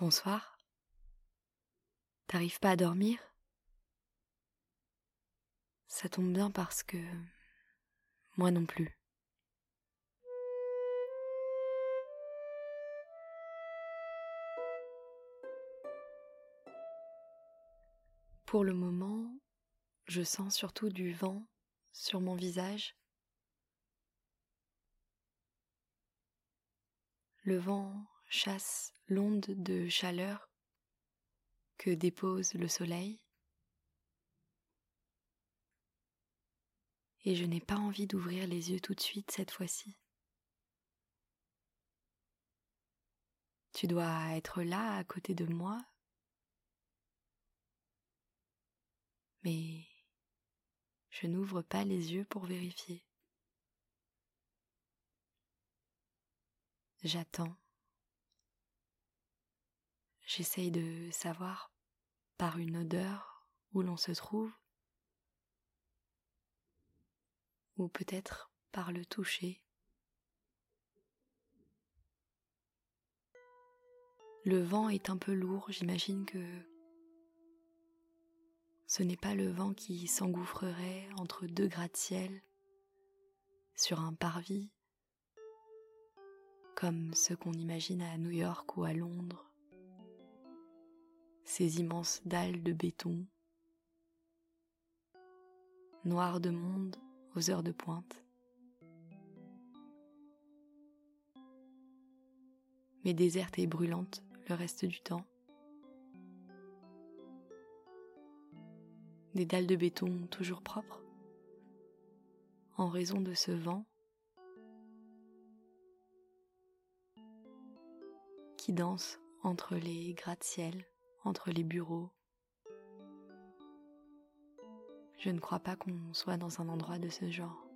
Bonsoir. T'arrives pas à dormir? Ça tombe bien parce que... Moi non plus. Pour le moment, je sens surtout du vent sur mon visage. Le vent chasse l'onde de chaleur que dépose le soleil. Et je n'ai pas envie d'ouvrir les yeux tout de suite cette fois-ci. Tu dois être là à côté de moi. Mais je n'ouvre pas les yeux pour vérifier. J'attends. J'essaye de savoir par une odeur où l'on se trouve, ou peut-être par le toucher. Le vent est un peu lourd, j'imagine que ce n'est pas le vent qui s'engouffrerait entre deux gratte-ciel sur un parvis, comme ceux qu'on imagine à New York ou à Londres ces immenses dalles de béton, noires de monde aux heures de pointe. mais désertes et brûlantes le reste du temps. Des dalles de béton toujours propres, en raison de ce vent qui danse entre les gratte-ciels entre les bureaux. Je ne crois pas qu'on soit dans un endroit de ce genre.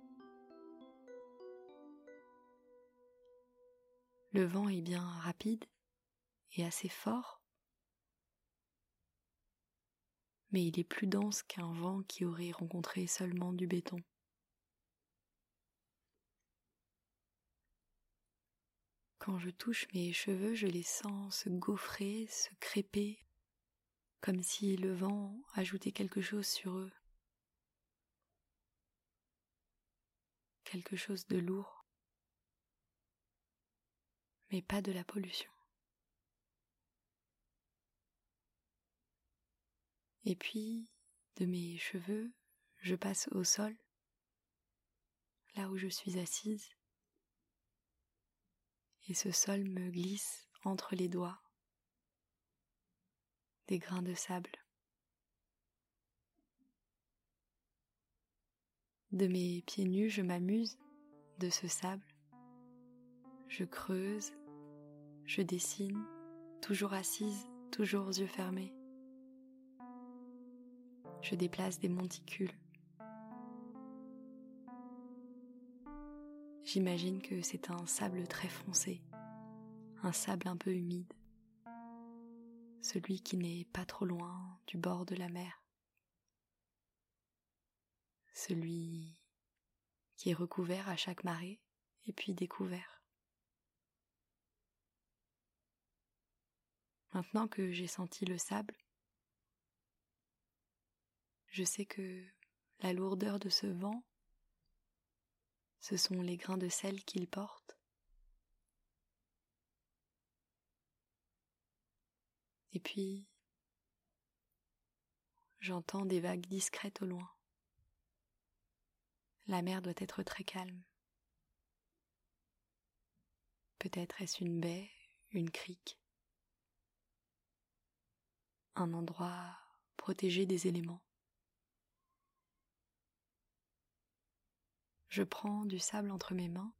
Le vent est bien rapide et assez fort, mais il est plus dense qu'un vent qui aurait rencontré seulement du béton. Quand je touche mes cheveux, je les sens se gaufrer, se crêper comme si le vent ajoutait quelque chose sur eux, quelque chose de lourd, mais pas de la pollution. Et puis, de mes cheveux, je passe au sol, là où je suis assise, et ce sol me glisse entre les doigts des grains de sable. De mes pieds nus, je m'amuse de ce sable. Je creuse, je dessine, toujours assise, toujours aux yeux fermés. Je déplace des monticules. J'imagine que c'est un sable très foncé, un sable un peu humide celui qui n'est pas trop loin du bord de la mer, celui qui est recouvert à chaque marée et puis découvert. Maintenant que j'ai senti le sable, je sais que la lourdeur de ce vent, ce sont les grains de sel qu'il porte, Et puis, j'entends des vagues discrètes au loin. La mer doit être très calme. Peut-être est-ce une baie, une crique, un endroit protégé des éléments. Je prends du sable entre mes mains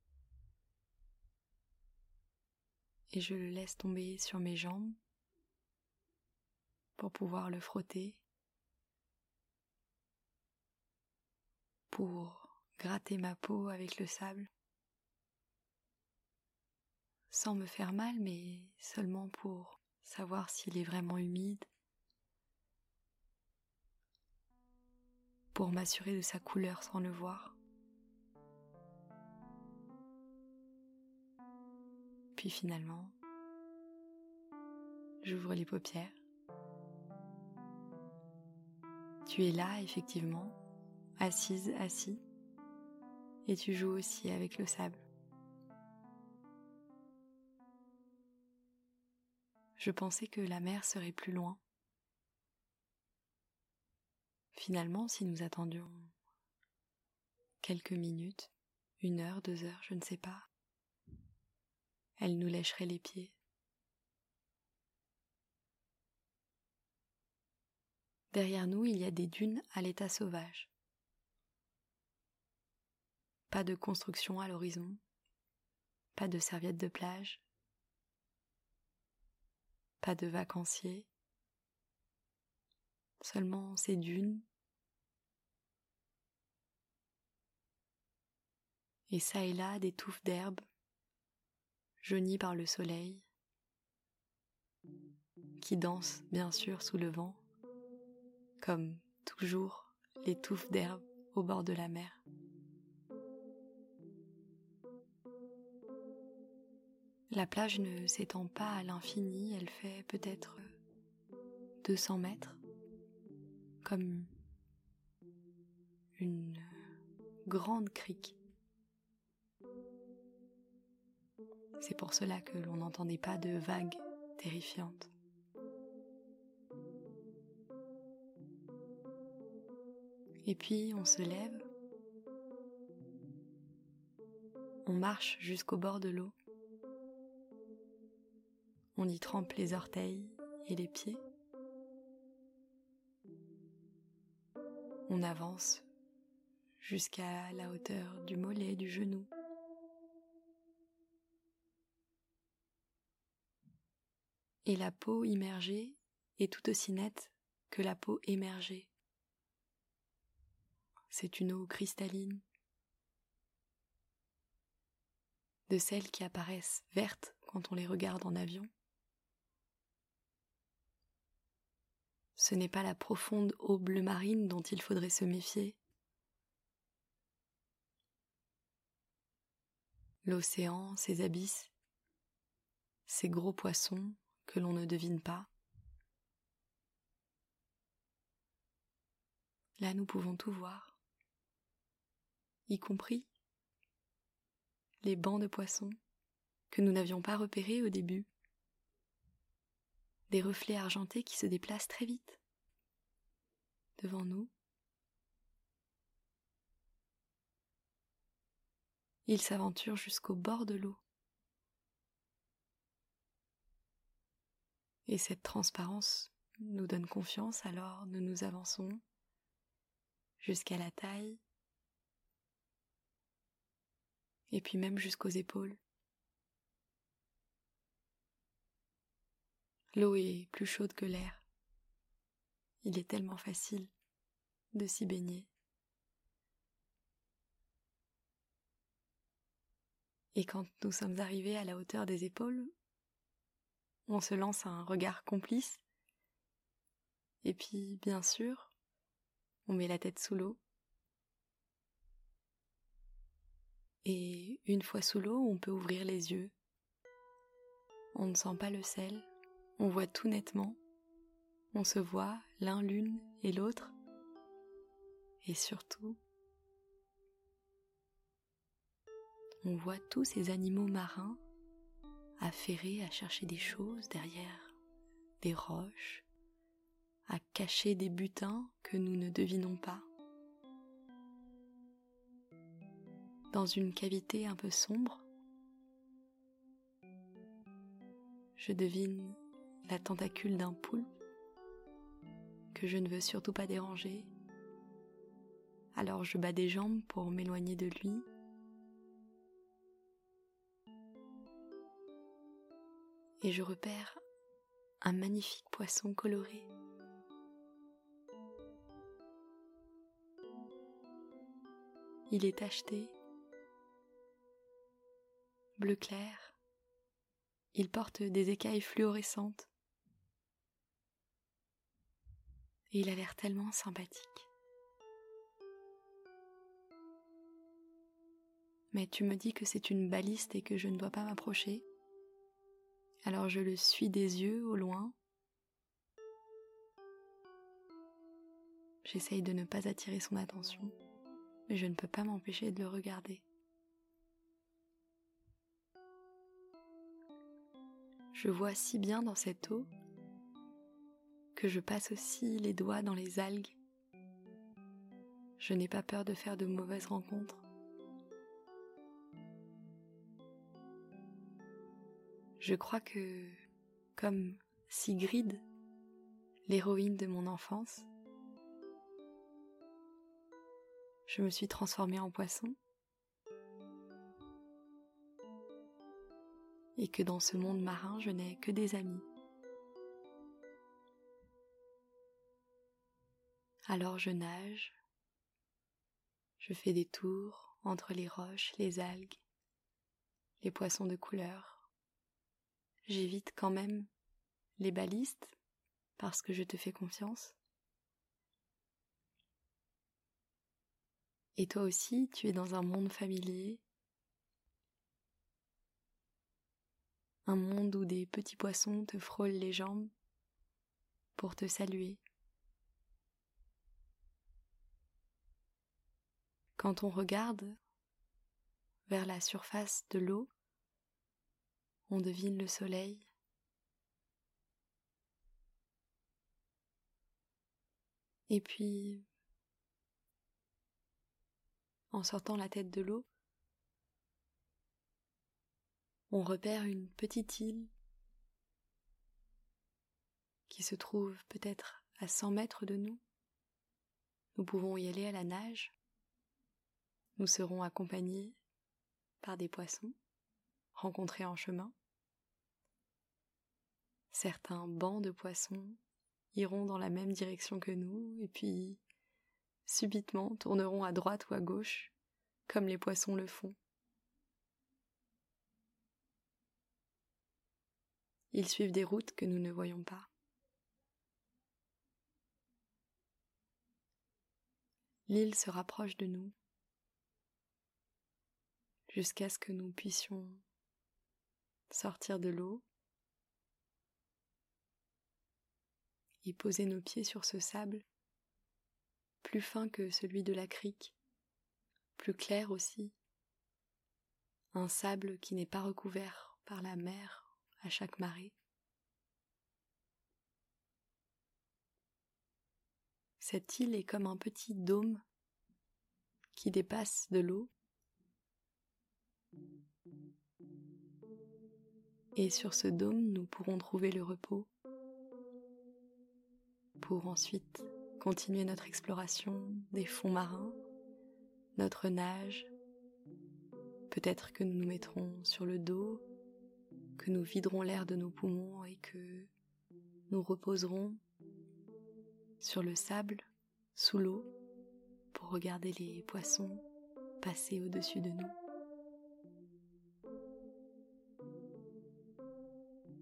et je le laisse tomber sur mes jambes pour pouvoir le frotter, pour gratter ma peau avec le sable, sans me faire mal, mais seulement pour savoir s'il est vraiment humide, pour m'assurer de sa couleur sans le voir. Puis finalement, j'ouvre les paupières. Tu es là, effectivement, assise, assis, et tu joues aussi avec le sable. Je pensais que la mer serait plus loin. Finalement, si nous attendions quelques minutes, une heure, deux heures, je ne sais pas, elle nous lècherait les pieds. Derrière nous, il y a des dunes à l'état sauvage. Pas de construction à l'horizon, pas de serviettes de plage, pas de vacanciers, seulement ces dunes. Et ça et là des touffes d'herbe, jaunies par le soleil, qui dansent bien sûr sous le vent, comme toujours les touffes d'herbe au bord de la mer. La plage ne s'étend pas à l'infini, elle fait peut-être 200 mètres, comme une grande crique. C'est pour cela que l'on n'entendait pas de vagues terrifiantes. Et puis on se lève, on marche jusqu'au bord de l'eau. On y trempe les orteils et les pieds. On avance jusqu'à la hauteur du mollet, du genou. Et la peau immergée est tout aussi nette que la peau émergée. C'est une eau cristalline, de celles qui apparaissent vertes quand on les regarde en avion. Ce n'est pas la profonde eau bleu marine dont il faudrait se méfier. L'océan, ses abysses, ces gros poissons que l'on ne devine pas. Là, nous pouvons tout voir, y compris les bancs de poissons que nous n'avions pas repérés au début des reflets argentés qui se déplacent très vite devant nous. Ils s'aventurent jusqu'au bord de l'eau. Et cette transparence nous donne confiance, alors nous nous avançons jusqu'à la taille et puis même jusqu'aux épaules. L'eau est plus chaude que l'air. Il est tellement facile de s'y baigner. Et quand nous sommes arrivés à la hauteur des épaules, on se lance un regard complice. Et puis, bien sûr, on met la tête sous l'eau. Et une fois sous l'eau, on peut ouvrir les yeux. On ne sent pas le sel, on voit tout nettement, on se voit l'un l'une et l'autre, et surtout, on voit tous ces animaux marins affairés à chercher des choses derrière des roches, à cacher des butins que nous ne devinons pas. Dans une cavité un peu sombre, je devine la tentacule d'un poulpe que je ne veux surtout pas déranger. Alors je bats des jambes pour m'éloigner de lui. Et je repère un magnifique poisson coloré. Il est tacheté, clair. Il porte des écailles fluorescentes. Et il a l'air tellement sympathique. Mais tu me dis que c'est une baliste et que je ne dois pas m'approcher. Alors je le suis des yeux au loin. J'essaye de ne pas attirer son attention, mais je ne peux pas m'empêcher de le regarder. Je vois si bien dans cette eau que je passe aussi les doigts dans les algues. Je n'ai pas peur de faire de mauvaises rencontres. Je crois que, comme Sigrid, l'héroïne de mon enfance, je me suis transformée en poisson et que dans ce monde marin je n'ai que des amis. Alors je nage, je fais des tours entre les roches, les algues, les poissons de couleur. J'évite quand même les balistes parce que je te fais confiance. Et toi aussi, tu es dans un monde familier, un monde où des petits poissons te frôlent les jambes pour te saluer. Quand on regarde vers la surface de l'eau, on devine le soleil. Et puis, en sortant la tête de l'eau, on repère une petite île qui se trouve peut-être à 100 mètres de nous. Nous pouvons y aller à la nage. Nous serons accompagnés par des poissons rencontrés en chemin. Certains bancs de poissons iront dans la même direction que nous et puis subitement tourneront à droite ou à gauche comme les poissons le font. Ils suivent des routes que nous ne voyons pas. L'île se rapproche de nous jusqu'à ce que nous puissions sortir de l'eau et poser nos pieds sur ce sable, plus fin que celui de la crique, plus clair aussi, un sable qui n'est pas recouvert par la mer à chaque marée. Cette île est comme un petit dôme qui dépasse de l'eau. Et sur ce dôme, nous pourrons trouver le repos pour ensuite continuer notre exploration des fonds marins, notre nage. Peut-être que nous nous mettrons sur le dos que nous viderons l'air de nos poumons et que nous reposerons sur le sable, sous l'eau, pour regarder les poissons passer au-dessus de nous.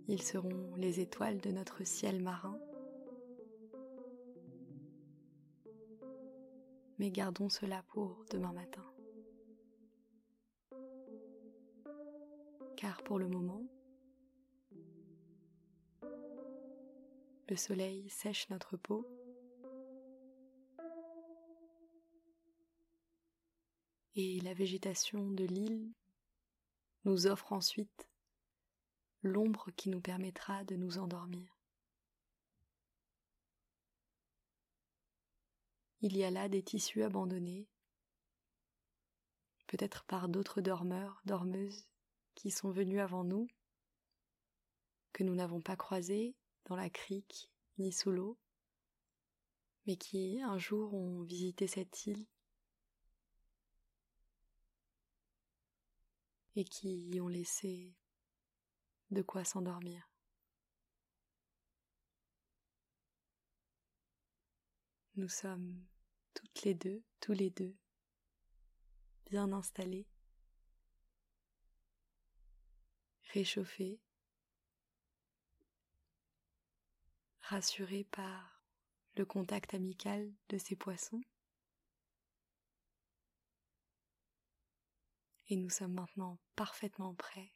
Ils seront les étoiles de notre ciel marin. Mais gardons cela pour demain matin. Car pour le moment, Le soleil sèche notre peau. Et la végétation de l'île nous offre ensuite l'ombre qui nous permettra de nous endormir. Il y a là des tissus abandonnés, peut-être par d'autres dormeurs, dormeuses qui sont venus avant nous, que nous n'avons pas croisés la crique ni sous l'eau, mais qui un jour ont visité cette île et qui y ont laissé de quoi s'endormir. Nous sommes toutes les deux, tous les deux, bien installés, réchauffés, rassuré par le contact amical de ces poissons. Et nous sommes maintenant parfaitement prêts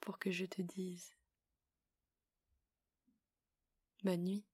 pour que je te dise bonne nuit.